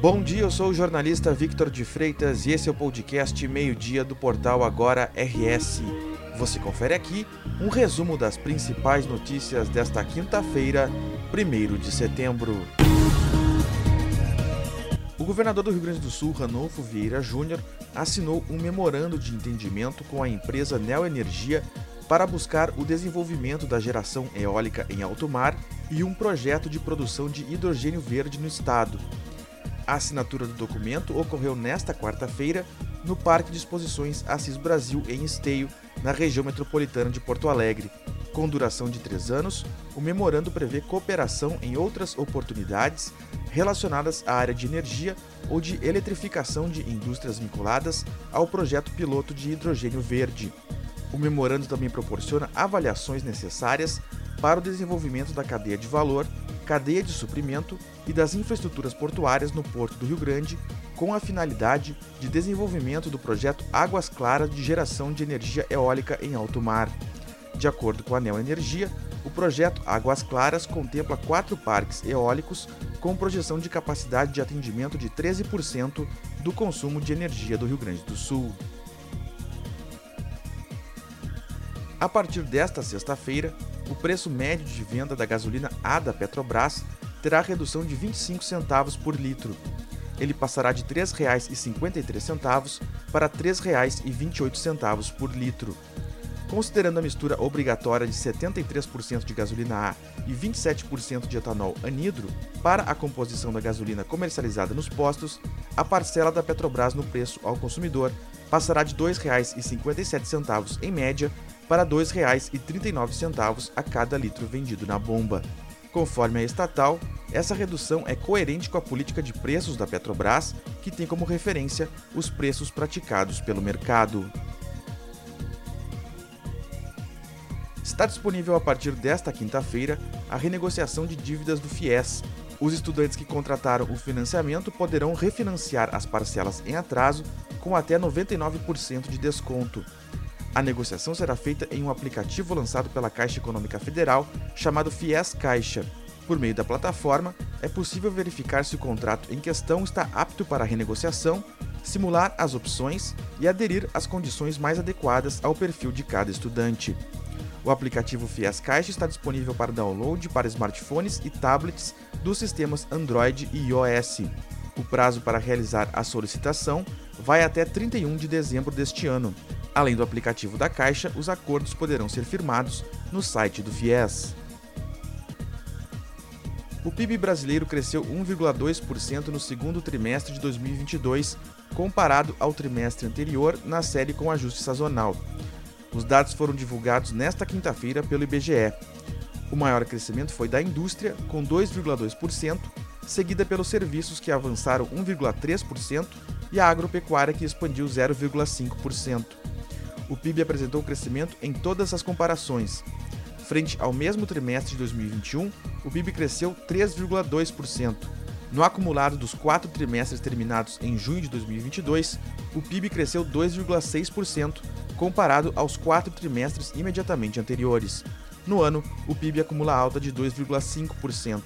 Bom dia, eu sou o jornalista Victor de Freitas e esse é o podcast Meio-Dia do portal Agora RS. Você confere aqui um resumo das principais notícias desta quinta-feira, 1 de setembro. O governador do Rio Grande do Sul, Ranolfo Vieira Júnior, assinou um memorando de entendimento com a empresa Neoenergia para buscar o desenvolvimento da geração eólica em alto mar e um projeto de produção de hidrogênio verde no estado. A assinatura do documento ocorreu nesta quarta-feira no Parque de Exposições Assis Brasil, em Esteio, na região metropolitana de Porto Alegre. Com duração de três anos, o memorando prevê cooperação em outras oportunidades relacionadas à área de energia ou de eletrificação de indústrias vinculadas ao projeto piloto de hidrogênio verde. O memorando também proporciona avaliações necessárias para o desenvolvimento da cadeia de valor cadeia de suprimento e das infraestruturas portuárias no Porto do Rio Grande, com a finalidade de desenvolvimento do projeto Águas Claras de geração de energia eólica em alto mar. De acordo com a Neo Energia, o projeto Águas Claras contempla quatro parques eólicos com projeção de capacidade de atendimento de 13% do consumo de energia do Rio Grande do Sul. A partir desta sexta-feira, o preço médio de venda da gasolina A da Petrobras terá redução de 25 centavos por litro. Ele passará de R$ 3,53 para R$ 3,28 por litro. Considerando a mistura obrigatória de 73% de gasolina A e 27% de etanol anidro para a composição da gasolina comercializada nos postos, a parcela da Petrobras no preço ao consumidor passará de R$ 2,57 em média para R$ 2,39 a cada litro vendido na bomba. Conforme a estatal, essa redução é coerente com a política de preços da Petrobras, que tem como referência os preços praticados pelo mercado. Está disponível a partir desta quinta-feira a renegociação de dívidas do FIES. Os estudantes que contrataram o financiamento poderão refinanciar as parcelas em atraso com até 99% de desconto. A negociação será feita em um aplicativo lançado pela Caixa Econômica Federal chamado FIES Caixa. Por meio da plataforma, é possível verificar se o contrato em questão está apto para renegociação, simular as opções e aderir às condições mais adequadas ao perfil de cada estudante. O aplicativo FIES Caixa está disponível para download para smartphones e tablets dos sistemas Android e iOS. O prazo para realizar a solicitação vai até 31 de dezembro deste ano. Além do aplicativo da Caixa, os acordos poderão ser firmados no site do FIES. O PIB brasileiro cresceu 1,2% no segundo trimestre de 2022, comparado ao trimestre anterior, na série com ajuste sazonal. Os dados foram divulgados nesta quinta-feira pelo IBGE. O maior crescimento foi da indústria, com 2,2%, seguida pelos serviços, que avançaram 1,3%, e a agropecuária, que expandiu 0,5% o PIB apresentou crescimento em todas as comparações. Frente ao mesmo trimestre de 2021, o PIB cresceu 3,2%. No acumulado dos quatro trimestres terminados em junho de 2022, o PIB cresceu 2,6% comparado aos quatro trimestres imediatamente anteriores. No ano, o PIB acumula alta de 2,5%.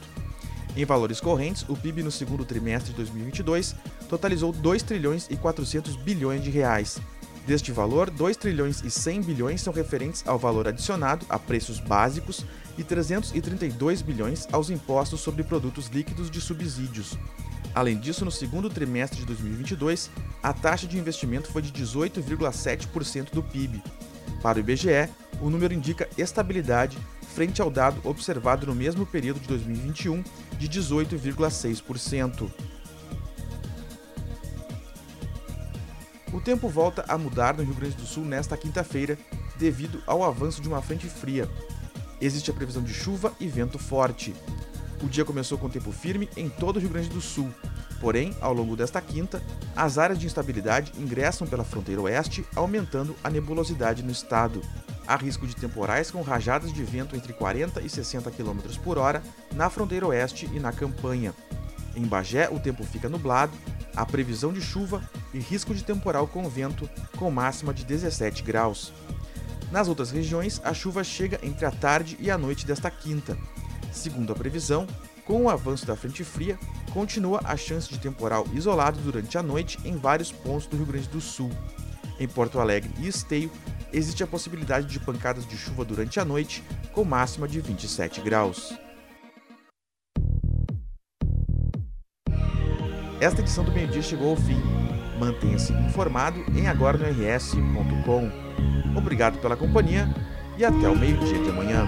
Em valores correntes, o PIB no segundo trimestre de 2022 totalizou 2 trilhões e 400 bilhões de reais, Deste valor, 2 trilhões e 100 bilhões são referentes ao valor adicionado a preços básicos e 332 bilhões aos impostos sobre produtos líquidos de subsídios. Além disso, no segundo trimestre de 2022, a taxa de investimento foi de 18,7% do PIB. Para o IBGE, o número indica estabilidade frente ao dado observado no mesmo período de 2021, de 18,6%. O tempo volta a mudar no Rio Grande do Sul nesta quinta-feira, devido ao avanço de uma frente fria. Existe a previsão de chuva e vento forte. O dia começou com tempo firme em todo o Rio Grande do Sul. Porém, ao longo desta quinta, as áreas de instabilidade ingressam pela fronteira oeste, aumentando a nebulosidade no estado. Há risco de temporais com rajadas de vento entre 40 e 60 km por hora na fronteira oeste e na campanha. Em Bagé, o tempo fica nublado Há previsão de chuva e risco de temporal com vento, com máxima de 17 graus. Nas outras regiões, a chuva chega entre a tarde e a noite desta quinta. Segundo a previsão, Com o avanço da frente fria, continua a chance de temporal isolado durante a noite em vários pontos do Rio Grande do Sul. Em Porto Alegre e Esteio, existe a possibilidade de pancadas de chuva durante a noite, com máxima de 27 graus. Esta edição do meio-dia chegou ao fim. Mantenha-se informado em agora. Obrigado pela companhia e até o meio-dia de amanhã.